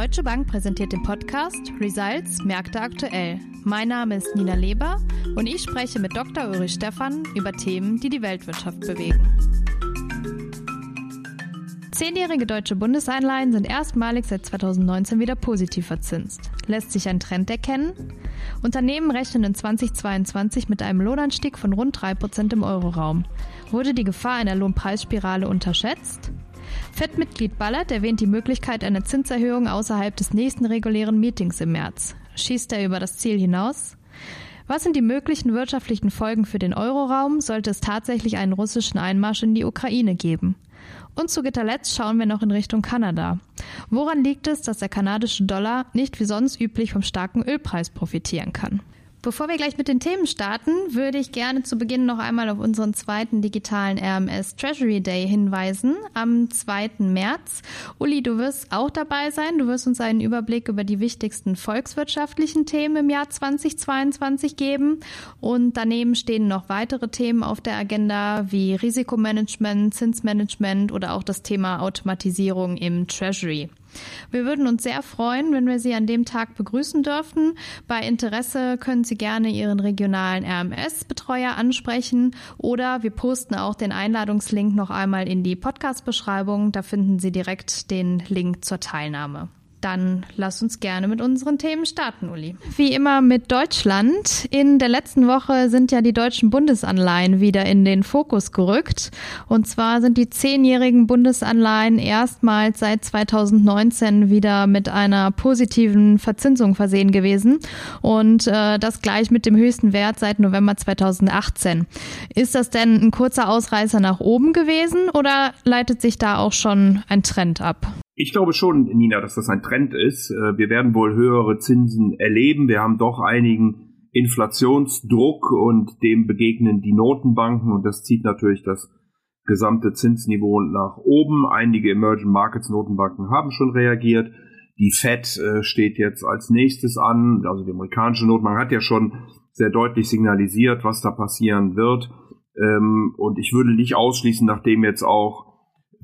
Deutsche Bank präsentiert den Podcast Results Märkte aktuell. Mein Name ist Nina Leber und ich spreche mit Dr. Ulrich Stephan über Themen, die die Weltwirtschaft bewegen. Zehnjährige deutsche Bundesanleihen sind erstmalig seit 2019 wieder positiv verzinst. Lässt sich ein Trend erkennen? Unternehmen rechnen in 2022 mit einem Lohnanstieg von rund 3% im Euroraum. Wurde die Gefahr einer Lohnpreisspirale unterschätzt? FED-Mitglied Ballard erwähnt die Möglichkeit einer Zinserhöhung außerhalb des nächsten regulären Meetings im März. Schießt er über das Ziel hinaus? Was sind die möglichen wirtschaftlichen Folgen für den Euroraum, sollte es tatsächlich einen russischen Einmarsch in die Ukraine geben? Und zu guter Letzt schauen wir noch in Richtung Kanada. Woran liegt es, dass der kanadische Dollar nicht wie sonst üblich vom starken Ölpreis profitieren kann? Bevor wir gleich mit den Themen starten, würde ich gerne zu Beginn noch einmal auf unseren zweiten digitalen RMS Treasury Day hinweisen am 2. März. Uli, du wirst auch dabei sein. Du wirst uns einen Überblick über die wichtigsten volkswirtschaftlichen Themen im Jahr 2022 geben. Und daneben stehen noch weitere Themen auf der Agenda wie Risikomanagement, Zinsmanagement oder auch das Thema Automatisierung im Treasury. Wir würden uns sehr freuen, wenn wir Sie an dem Tag begrüßen dürften. Bei Interesse können Sie gerne Ihren regionalen RMS-Betreuer ansprechen oder wir posten auch den Einladungslink noch einmal in die Podcast-Beschreibung. Da finden Sie direkt den Link zur Teilnahme. Dann lass uns gerne mit unseren Themen starten, Uli. Wie immer mit Deutschland. In der letzten Woche sind ja die deutschen Bundesanleihen wieder in den Fokus gerückt. Und zwar sind die zehnjährigen Bundesanleihen erstmals seit 2019 wieder mit einer positiven Verzinsung versehen gewesen. Und äh, das gleich mit dem höchsten Wert seit November 2018. Ist das denn ein kurzer Ausreißer nach oben gewesen oder leitet sich da auch schon ein Trend ab? Ich glaube schon, Nina, dass das ein Trend ist. Äh, wir werden wohl höhere Zinsen erleben. Wir haben doch einigen Inflationsdruck und dem begegnen die Notenbanken und das zieht natürlich das gesamte Zinsniveau nach oben. Einige Emerging Markets Notenbanken haben schon reagiert. Die Fed äh, steht jetzt als nächstes an. Also die amerikanische Notenbank hat ja schon sehr deutlich signalisiert, was da passieren wird. Ähm, und ich würde nicht ausschließen, nachdem jetzt auch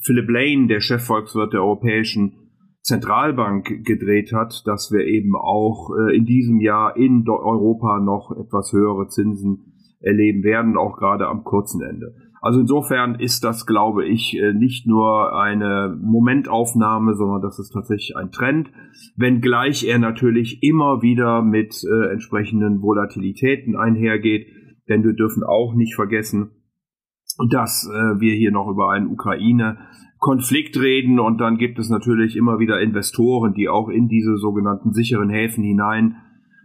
Philip Lane, der Chefvolkswirt der Europäischen Zentralbank, gedreht hat, dass wir eben auch äh, in diesem Jahr in Europa noch etwas höhere Zinsen erleben werden, auch gerade am kurzen Ende. Also insofern ist das, glaube ich, äh, nicht nur eine Momentaufnahme, sondern das ist tatsächlich ein Trend, wenngleich er natürlich immer wieder mit äh, entsprechenden Volatilitäten einhergeht, denn wir dürfen auch nicht vergessen, dass äh, wir hier noch über einen Ukraine-Konflikt reden und dann gibt es natürlich immer wieder Investoren, die auch in diese sogenannten sicheren Häfen hinein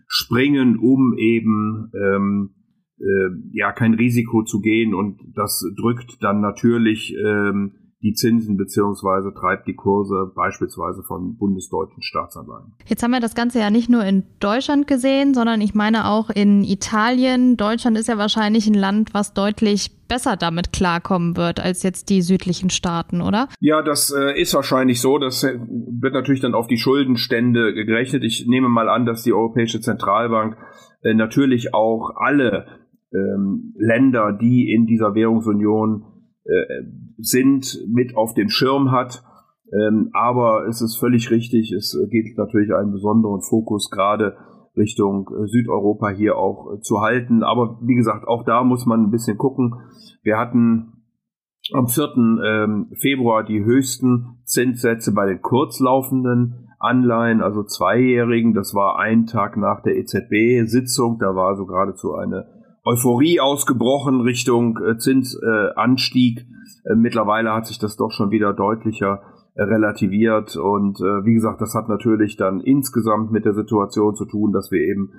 springen, um eben ähm, äh, ja kein Risiko zu gehen. Und das drückt dann natürlich ähm, die Zinsen beziehungsweise treibt die Kurse beispielsweise von bundesdeutschen Staatsanleihen. Jetzt haben wir das Ganze ja nicht nur in Deutschland gesehen, sondern ich meine auch in Italien. Deutschland ist ja wahrscheinlich ein Land, was deutlich besser damit klarkommen wird als jetzt die südlichen Staaten, oder? Ja, das äh, ist wahrscheinlich so. Das äh, wird natürlich dann auf die Schuldenstände gerechnet. Ich nehme mal an, dass die Europäische Zentralbank äh, natürlich auch alle ähm, Länder, die in dieser Währungsunion äh, sind, mit auf den Schirm hat. Ähm, aber es ist völlig richtig, es geht natürlich einen besonderen Fokus gerade Richtung äh, Südeuropa hier auch äh, zu halten. Aber wie gesagt, auch da muss man ein bisschen gucken. Wir hatten am 4. Ähm, Februar die höchsten Zinssätze bei den kurzlaufenden Anleihen, also zweijährigen. Das war ein Tag nach der EZB-Sitzung. Da war so geradezu eine Euphorie ausgebrochen Richtung äh, Zinsanstieg. Äh, mittlerweile hat sich das doch schon wieder deutlicher äh, relativiert und äh, wie gesagt, das hat natürlich dann insgesamt mit der Situation zu tun, dass wir eben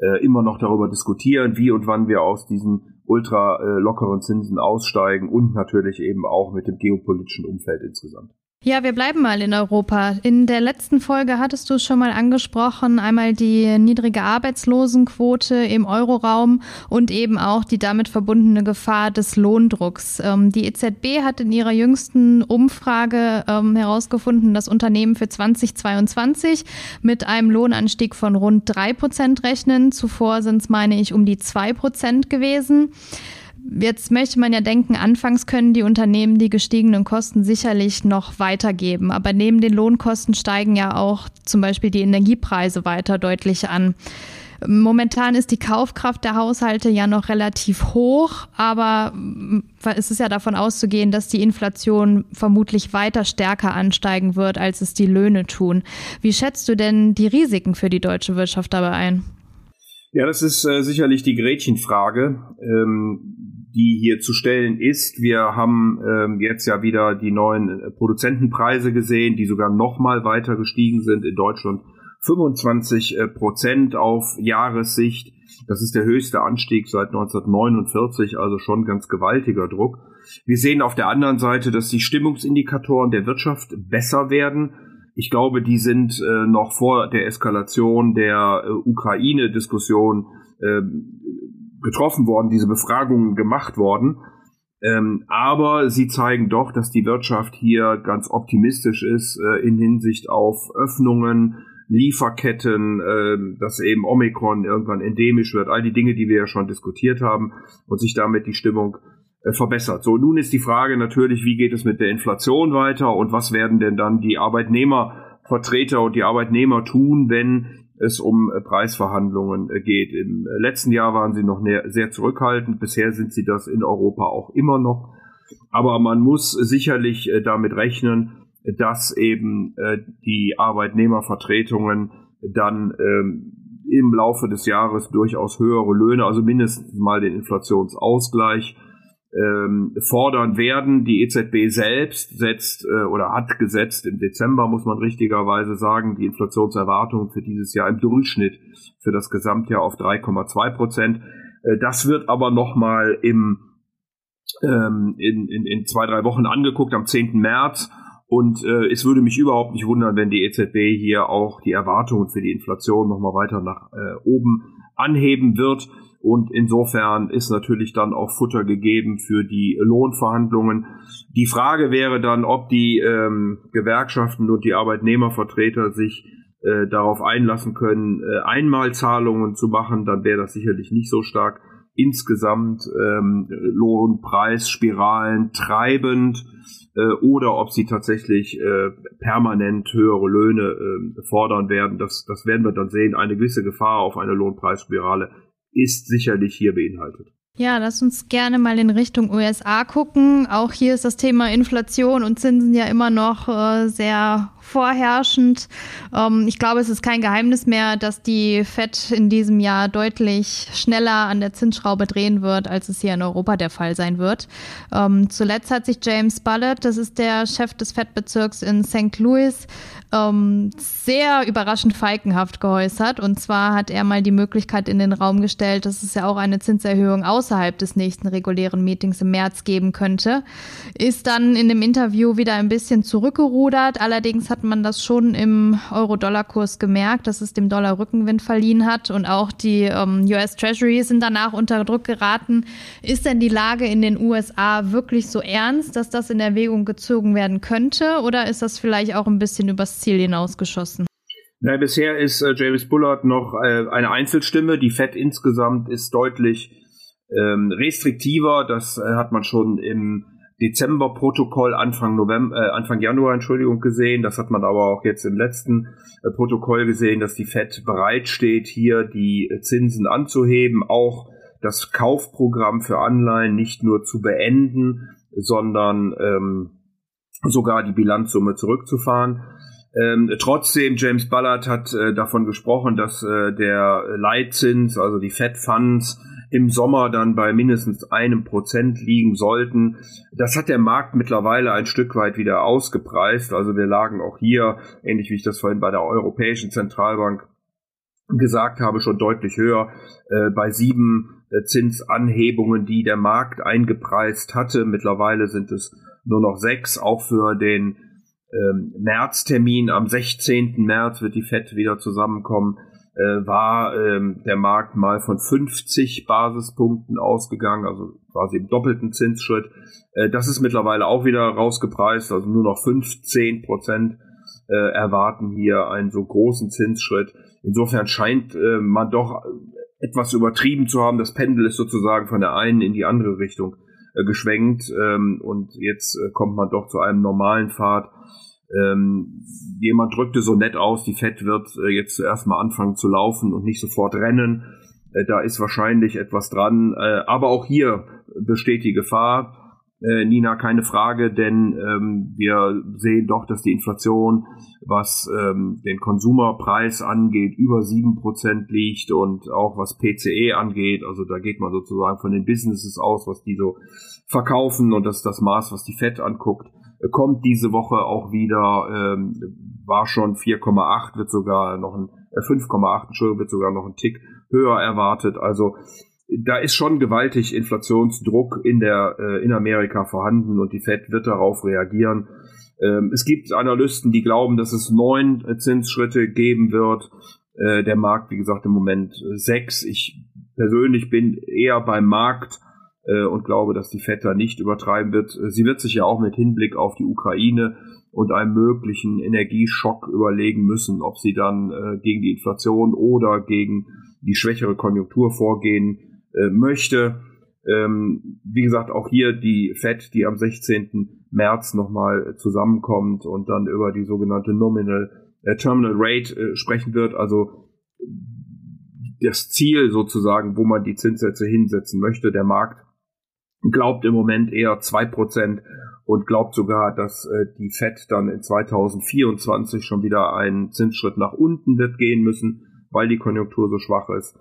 äh, immer noch darüber diskutieren, wie und wann wir aus diesen ultra äh, lockeren Zinsen aussteigen und natürlich eben auch mit dem geopolitischen Umfeld insgesamt. Ja, wir bleiben mal in Europa. In der letzten Folge hattest du es schon mal angesprochen, einmal die niedrige Arbeitslosenquote im Euroraum und eben auch die damit verbundene Gefahr des Lohndrucks. Ähm, die EZB hat in ihrer jüngsten Umfrage ähm, herausgefunden, dass Unternehmen für 2022 mit einem Lohnanstieg von rund drei Prozent rechnen. Zuvor sind es, meine ich, um die zwei Prozent gewesen. Jetzt möchte man ja denken, anfangs können die Unternehmen die gestiegenen Kosten sicherlich noch weitergeben. Aber neben den Lohnkosten steigen ja auch zum Beispiel die Energiepreise weiter deutlich an. Momentan ist die Kaufkraft der Haushalte ja noch relativ hoch, aber es ist ja davon auszugehen, dass die Inflation vermutlich weiter stärker ansteigen wird, als es die Löhne tun. Wie schätzt du denn die Risiken für die deutsche Wirtschaft dabei ein? Ja, das ist äh, sicherlich die Gretchenfrage, ähm, die hier zu stellen ist. Wir haben ähm, jetzt ja wieder die neuen äh, Produzentenpreise gesehen, die sogar noch mal weiter gestiegen sind in Deutschland 25 äh, Prozent auf Jahressicht. Das ist der höchste Anstieg seit 1949, also schon ganz gewaltiger Druck. Wir sehen auf der anderen Seite, dass die Stimmungsindikatoren der Wirtschaft besser werden. Ich glaube, die sind äh, noch vor der Eskalation der äh, Ukraine-Diskussion äh, getroffen worden, diese Befragungen gemacht worden. Ähm, aber sie zeigen doch, dass die Wirtschaft hier ganz optimistisch ist äh, in Hinsicht auf Öffnungen, Lieferketten, äh, dass eben Omikron irgendwann endemisch wird, all die Dinge, die wir ja schon diskutiert haben und sich damit die Stimmung verbessert. So, nun ist die Frage natürlich, wie geht es mit der Inflation weiter und was werden denn dann die Arbeitnehmervertreter und die Arbeitnehmer tun, wenn es um äh, Preisverhandlungen äh, geht. Im letzten Jahr waren sie noch sehr zurückhaltend, bisher sind sie das in Europa auch immer noch. Aber man muss sicherlich damit rechnen, dass eben äh, die Arbeitnehmervertretungen dann ähm, im Laufe des Jahres durchaus höhere Löhne, also mindestens mal den Inflationsausgleich ähm, fordern werden. Die EZB selbst setzt äh, oder hat gesetzt im Dezember, muss man richtigerweise sagen, die Inflationserwartung für dieses Jahr im Durchschnitt für das Gesamtjahr auf 3,2 Prozent. Äh, das wird aber nochmal ähm, in, in, in zwei, drei Wochen angeguckt, am 10. März. Und äh, es würde mich überhaupt nicht wundern, wenn die EZB hier auch die Erwartungen für die Inflation nochmal weiter nach äh, oben anheben wird. Und insofern ist natürlich dann auch Futter gegeben für die Lohnverhandlungen. Die Frage wäre dann, ob die ähm, Gewerkschaften und die Arbeitnehmervertreter sich äh, darauf einlassen können, äh, Einmalzahlungen zu machen. Dann wäre das sicherlich nicht so stark insgesamt ähm, Lohnpreisspiralen treibend äh, oder ob sie tatsächlich äh, permanent höhere Löhne äh, fordern werden. Das, das werden wir dann sehen. Eine gewisse Gefahr auf eine Lohnpreisspirale ist sicherlich hier beinhaltet. Ja, lass uns gerne mal in Richtung USA gucken. Auch hier ist das Thema Inflation und Zinsen ja immer noch äh, sehr vorherrschend. Ähm, ich glaube, es ist kein Geheimnis mehr, dass die Fed in diesem Jahr deutlich schneller an der Zinsschraube drehen wird, als es hier in Europa der Fall sein wird. Ähm, zuletzt hat sich James Bullard, das ist der Chef des Fed-Bezirks in St. Louis, ähm, sehr überraschend feigenhaft geäußert. Und zwar hat er mal die Möglichkeit in den Raum gestellt, dass es ja auch eine Zinserhöhung außerhalb des nächsten regulären Meetings im März geben könnte. Ist dann in dem Interview wieder ein bisschen zurückgerudert. Allerdings hat man das schon im Euro-Dollar-Kurs gemerkt, dass es dem Dollar Rückenwind verliehen hat. Und auch die ähm, US Treasury sind danach unter Druck geraten. Ist denn die Lage in den USA wirklich so ernst, dass das in Erwägung gezogen werden könnte? Oder ist das vielleicht auch ein bisschen übers Ziel hinausgeschossen? Na, bisher ist äh, James Bullard noch äh, eine Einzelstimme. Die Fed insgesamt ist deutlich ähm, restriktiver. Das äh, hat man schon im Dezember-Protokoll Anfang November, äh, Anfang Januar, Entschuldigung, gesehen. Das hat man aber auch jetzt im letzten äh, Protokoll gesehen, dass die Fed bereitsteht, hier die Zinsen anzuheben, auch das Kaufprogramm für Anleihen nicht nur zu beenden, sondern ähm, sogar die Bilanzsumme zurückzufahren. Ähm, trotzdem, James Ballard hat äh, davon gesprochen, dass äh, der Leitzins, also die Fed Funds, im Sommer dann bei mindestens einem Prozent liegen sollten. Das hat der Markt mittlerweile ein Stück weit wieder ausgepreist. Also wir lagen auch hier, ähnlich wie ich das vorhin bei der Europäischen Zentralbank gesagt habe, schon deutlich höher, äh, bei sieben äh, Zinsanhebungen, die der Markt eingepreist hatte. Mittlerweile sind es nur noch sechs, auch für den ähm, Märztermin. Am 16. März wird die FED wieder zusammenkommen. Äh, war ähm, der Markt mal von 50 Basispunkten ausgegangen, also quasi im doppelten Zinsschritt. Äh, das ist mittlerweile auch wieder rausgepreist, also nur noch 15 Prozent äh, erwarten hier einen so großen Zinsschritt. Insofern scheint äh, man doch etwas übertrieben zu haben. Das Pendel ist sozusagen von der einen in die andere Richtung äh, geschwenkt ähm, und jetzt äh, kommt man doch zu einem normalen Pfad. Ähm, jemand drückte so nett aus, die Fett wird äh, jetzt zuerst mal anfangen zu laufen und nicht sofort rennen. Äh, da ist wahrscheinlich etwas dran, äh, aber auch hier besteht die Gefahr. Äh, Nina, keine Frage, denn ähm, wir sehen doch, dass die Inflation, was ähm, den Konsumerpreis angeht, über sieben Prozent liegt und auch was PCE angeht, also da geht man sozusagen von den Businesses aus, was die so verkaufen und das ist das Maß, was die FED anguckt, kommt diese Woche auch wieder, ähm, war schon 4,8, wird sogar noch ein, äh, 5,8, Entschuldigung, wird sogar noch ein Tick höher erwartet, also da ist schon gewaltig Inflationsdruck in der äh, in Amerika vorhanden und die Fed wird darauf reagieren. Ähm, es gibt Analysten, die glauben, dass es neun äh, Zinsschritte geben wird. Äh, der Markt, wie gesagt, im Moment äh, sechs. Ich persönlich bin eher beim Markt äh, und glaube, dass die Fed da nicht übertreiben wird. Äh, sie wird sich ja auch mit Hinblick auf die Ukraine und einem möglichen Energieschock überlegen müssen, ob sie dann äh, gegen die Inflation oder gegen die schwächere Konjunktur vorgehen äh, möchte. Ähm, wie gesagt, auch hier die FED, die am 16. März nochmal zusammenkommt und dann über die sogenannte Nominal äh, Terminal Rate äh, sprechen wird. Also das Ziel sozusagen, wo man die Zinssätze hinsetzen möchte. Der Markt glaubt im Moment eher zwei Prozent und glaubt sogar, dass äh, die Fed dann in 2024 schon wieder einen Zinsschritt nach unten wird gehen müssen, weil die Konjunktur so schwach ist.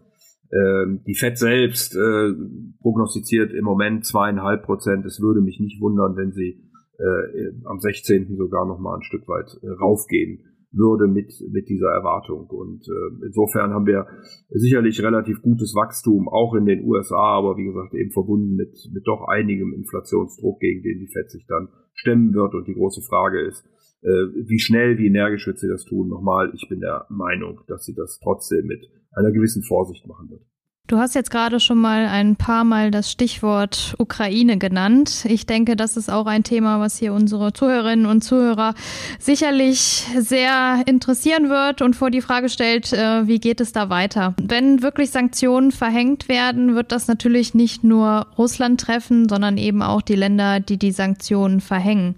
Ähm, die FED selbst äh, prognostiziert im Moment zweieinhalb Prozent. Es würde mich nicht wundern, wenn sie äh, am 16. sogar noch mal ein Stück weit äh, raufgehen würde mit, mit dieser Erwartung. Und äh, insofern haben wir sicherlich relativ gutes Wachstum, auch in den USA, aber wie gesagt eben verbunden mit, mit doch einigem Inflationsdruck, gegen den die FED sich dann stemmen wird. Und die große Frage ist, äh, wie schnell, wie energisch wird sie das tun? Nochmal, ich bin der Meinung, dass sie das trotzdem mit einer gewissen Vorsicht machen wird. Du hast jetzt gerade schon mal ein paar Mal das Stichwort Ukraine genannt. Ich denke, das ist auch ein Thema, was hier unsere Zuhörerinnen und Zuhörer sicherlich sehr interessieren wird und vor die Frage stellt, äh, wie geht es da weiter? Wenn wirklich Sanktionen verhängt werden, wird das natürlich nicht nur Russland treffen, sondern eben auch die Länder, die die Sanktionen verhängen.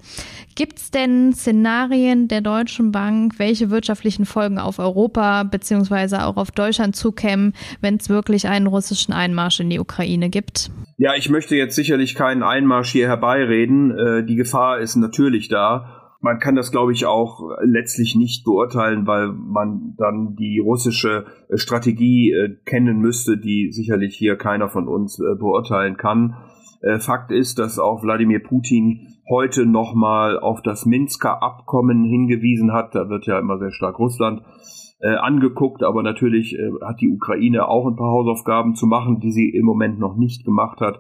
Gibt es denn Szenarien der Deutschen Bank, welche wirtschaftlichen Folgen auf Europa beziehungsweise auch auf Deutschland zukämen, wenn es wirklich einen russischen Einmarsch in die Ukraine gibt? Ja, ich möchte jetzt sicherlich keinen Einmarsch hier herbeireden. Äh, die Gefahr ist natürlich da. Man kann das, glaube ich, auch letztlich nicht beurteilen, weil man dann die russische äh, Strategie äh, kennen müsste, die sicherlich hier keiner von uns beurteilen kann. Fakt ist, dass auch Wladimir Putin heute nochmal auf das Minsker Abkommen hingewiesen hat. Da wird ja immer sehr stark Russland äh, angeguckt, aber natürlich äh, hat die Ukraine auch ein paar Hausaufgaben zu machen, die sie im Moment noch nicht gemacht hat.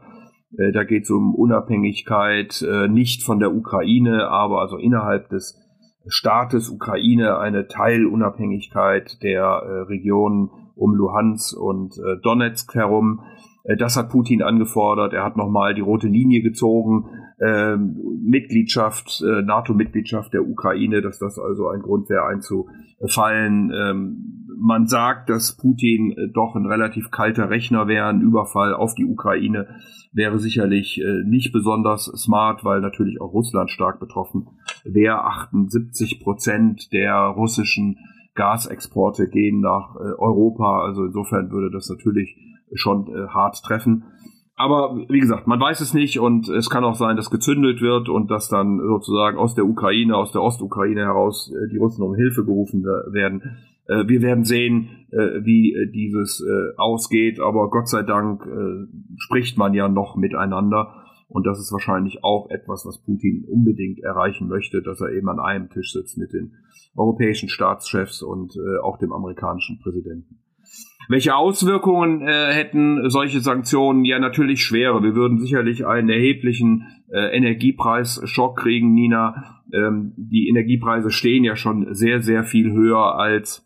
Äh, da geht es um Unabhängigkeit, äh, nicht von der Ukraine, aber also innerhalb des Staates Ukraine eine Teilunabhängigkeit der äh, Regionen um Luhansk und äh, Donetsk herum. Das hat Putin angefordert. Er hat nochmal die rote Linie gezogen. Ähm, Mitgliedschaft, äh, NATO-Mitgliedschaft der Ukraine, dass das also ein Grund wäre, einzufallen. Ähm, man sagt, dass Putin äh, doch ein relativ kalter Rechner wäre. Ein Überfall auf die Ukraine wäre sicherlich nicht besonders smart, weil natürlich auch Russland stark betroffen wäre. 78 Prozent der russischen Gasexporte gehen nach Europa. Also insofern würde das natürlich schon äh, hart treffen. Aber wie gesagt, man weiß es nicht und es kann auch sein, dass gezündelt wird und dass dann sozusagen aus der Ukraine, aus der Ostukraine heraus äh, die Russen um Hilfe gerufen werden. Äh, wir werden sehen, äh, wie dieses ausgeht, aber Gott sei Dank spricht man ja noch miteinander. Und das ist wahrscheinlich auch etwas, was Putin unbedingt erreichen möchte, dass er eben an einem Tisch sitzt mit den europäischen Staatschefs und auch dem amerikanischen Präsidenten. Welche Auswirkungen äh, hätten solche Sanktionen? Ja, natürlich schwere. Wir würden sicherlich einen erheblichen äh, Energiepreisschock kriegen, Nina. Ähm, die Energiepreise stehen ja schon sehr, sehr viel höher, als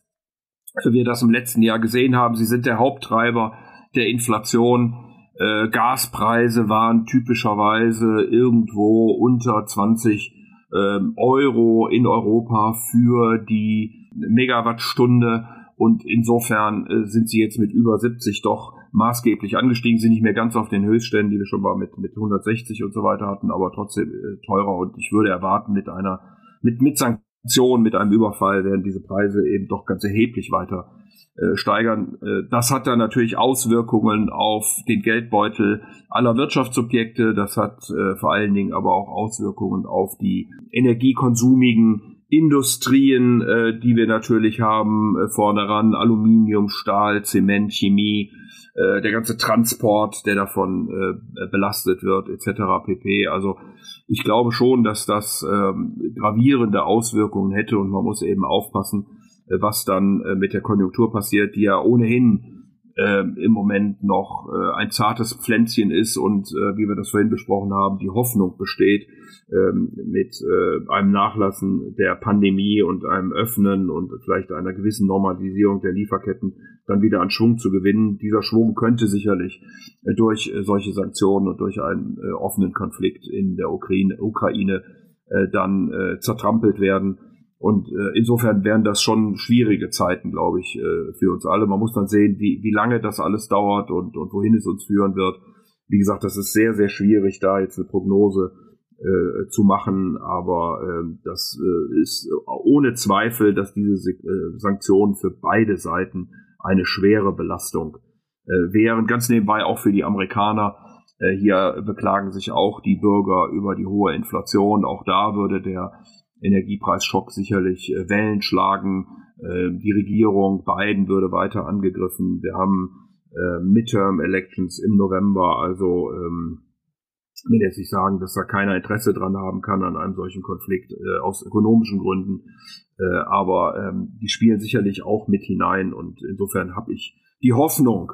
wir das im letzten Jahr gesehen haben. Sie sind der Haupttreiber der Inflation. Äh, Gaspreise waren typischerweise irgendwo unter 20 ähm, Euro in Europa für die Megawattstunde Und insofern äh, sind sie jetzt mit über 70 doch maßgeblich angestiegen, sind nicht mehr ganz auf den Höchstständen, die wir schon mal mit, mit 160 und so weiter hatten, aber trotzdem äh, teurer. Und ich würde erwarten, mit einer, mit, mit Sanktionen, mit einem Überfall werden diese Preise eben doch ganz erheblich weiter äh, steigern. Äh, das hat dann natürlich Auswirkungen auf den Geldbeutel aller Wirtschaftsobjekte. Das hat äh, vor allen Dingen aber auch Auswirkungen auf die energiekonsumigen Industrien, äh, die wir natürlich haben, äh, vorne ran, Aluminium, Stahl, Zement, Chemie, äh, der ganze Transport, der davon äh, belastet wird, etc. pp. Also ich glaube schon, dass das ähm, gravierende Auswirkungen hätte und man muss eben aufpassen, äh, was dann äh, mit der Konjunktur passiert, die ja ohnehin äh, im Moment noch äh, ein zartes Pflänzchen ist und äh, wie wir das vorhin besprochen haben, die Hoffnung besteht, ähm, mit äh, einem Nachlassen der Pandemie und einem Öffnen und vielleicht einer gewissen Normalisierung der Lieferketten dann wieder an Schwung zu gewinnen. Dieser Schwung könnte sicherlich äh, durch äh, solche Sanktionen und durch einen offenen Konflikt in der Ukraine, Ukraine dann zertrampelt werden. Und äh, insofern wären das schon schwierige Zeiten, glaube ich, äh, für uns alle. Man muss dann sehen, wie, wie lange das alles dauert und, und wohin es uns führen wird. Wie gesagt, das ist sehr, sehr schwierig, da jetzt eine Prognose äh, zu machen, aber äh, das äh, ist ohne Zweifel, dass diese äh, Sanktionen für beide Seiten eine schwere Belastung äh, wären. Ganz nebenbei auch für die Amerikaner. Äh, hier beklagen sich auch die Bürger über die hohe Inflation. Auch da würde der Energiepreisschock sicherlich äh, Wellen schlagen. Äh, die Regierung Biden würde weiter angegriffen. Wir haben äh, Midterm Elections im November, also ähm, will jetzt nicht sagen, dass da keiner Interesse dran haben kann an einem solchen Konflikt äh, aus ökonomischen Gründen, äh, aber ähm, die spielen sicherlich auch mit hinein und insofern habe ich die Hoffnung,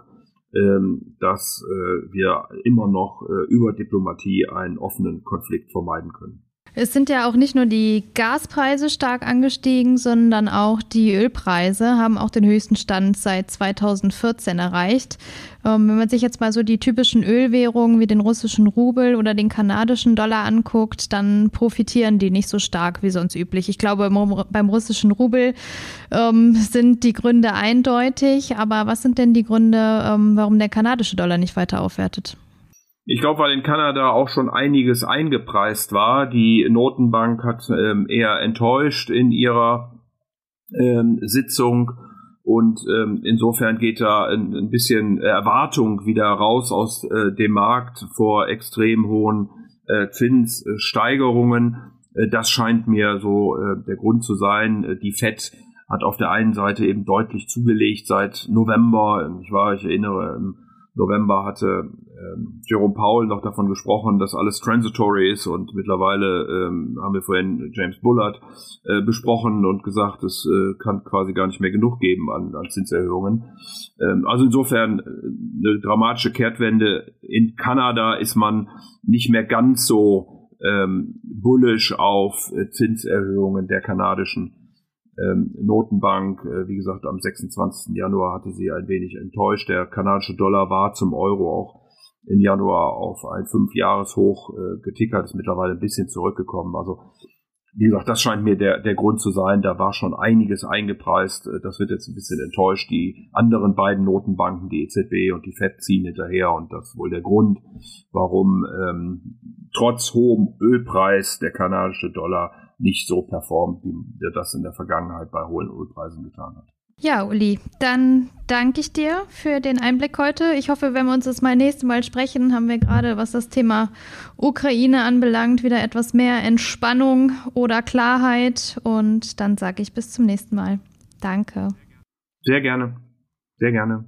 ähm, dass äh, wir immer noch äh, über Diplomatie einen offenen Konflikt vermeiden können. Es sind ja auch nicht nur die Gaspreise stark angestiegen, sondern auch die Ölpreise haben auch den höchsten Stand seit 2014 erreicht. Ähm, wenn man sich jetzt mal so die typischen Ölwährungen wie den russischen Rubel oder den kanadischen Dollar anguckt, dann profitieren die nicht so stark wie sonst üblich. Ich glaube, beim russischen Rubel ähm, sind die Gründe eindeutig. Aber was sind denn die Gründe, ähm, warum der kanadische Dollar nicht weiter aufwertet? Ich glaube, weil in Kanada auch schon einiges eingepreist war. Die Notenbank hat ähm, eher enttäuscht in ihrer ähm, Sitzung und ähm, insofern geht da ein, ein, bisschen Erwartung wieder raus aus äh, dem Markt vor extrem hohen äh, Zinssteigerungen. Äh, das scheint mir so äh, der Grund zu sein. Äh, die Fed hat auf der einen Seite eben deutlich zugelegt seit November. Ich war, ich erinnere, im November hatte ähm, Jerome Powell noch davon gesprochen, dass alles transitory ist und mittlerweile ähm, haben wir vorhin James Bullard äh, besprochen und gesagt, es äh, kann quasi gar nicht mehr genug geben an, an Zinserhöhungen. Ähm, also insofern äh, eine dramatische Kehrtwende. In Kanada ist man nicht mehr ganz so ähm, bullish auf äh, Zinserhöhungen der kanadischen ähm, Notenbank, äh, wie gesagt, am 26. Januar hatte sie ein wenig enttäuscht. Der kanadische Dollar war zum Euro auch im Januar auf ein Fünfjahreshoch äh, getickert, ist mittlerweile ein bisschen zurückgekommen. Also wie gesagt, das scheint mir der, der Grund zu sein. Da war schon einiges eingepreist. Äh, das wird jetzt ein bisschen enttäuscht. Die anderen beiden Notenbanken, die EZB und die FED, ziehen hinterher. Und das ist wohl der Grund, warum ähm, trotz hohem Ölpreis der kanadische Dollar nicht so performt, wie der das in der Vergangenheit bei hohen Ölpreisen getan hat. Ja, Uli, dann danke ich dir für den Einblick heute. Ich hoffe, wenn wir uns das mal nächste Mal sprechen, haben wir gerade, was das Thema Ukraine anbelangt, wieder etwas mehr Entspannung oder Klarheit. Und dann sage ich bis zum nächsten Mal. Danke. Sehr gerne. Sehr gerne.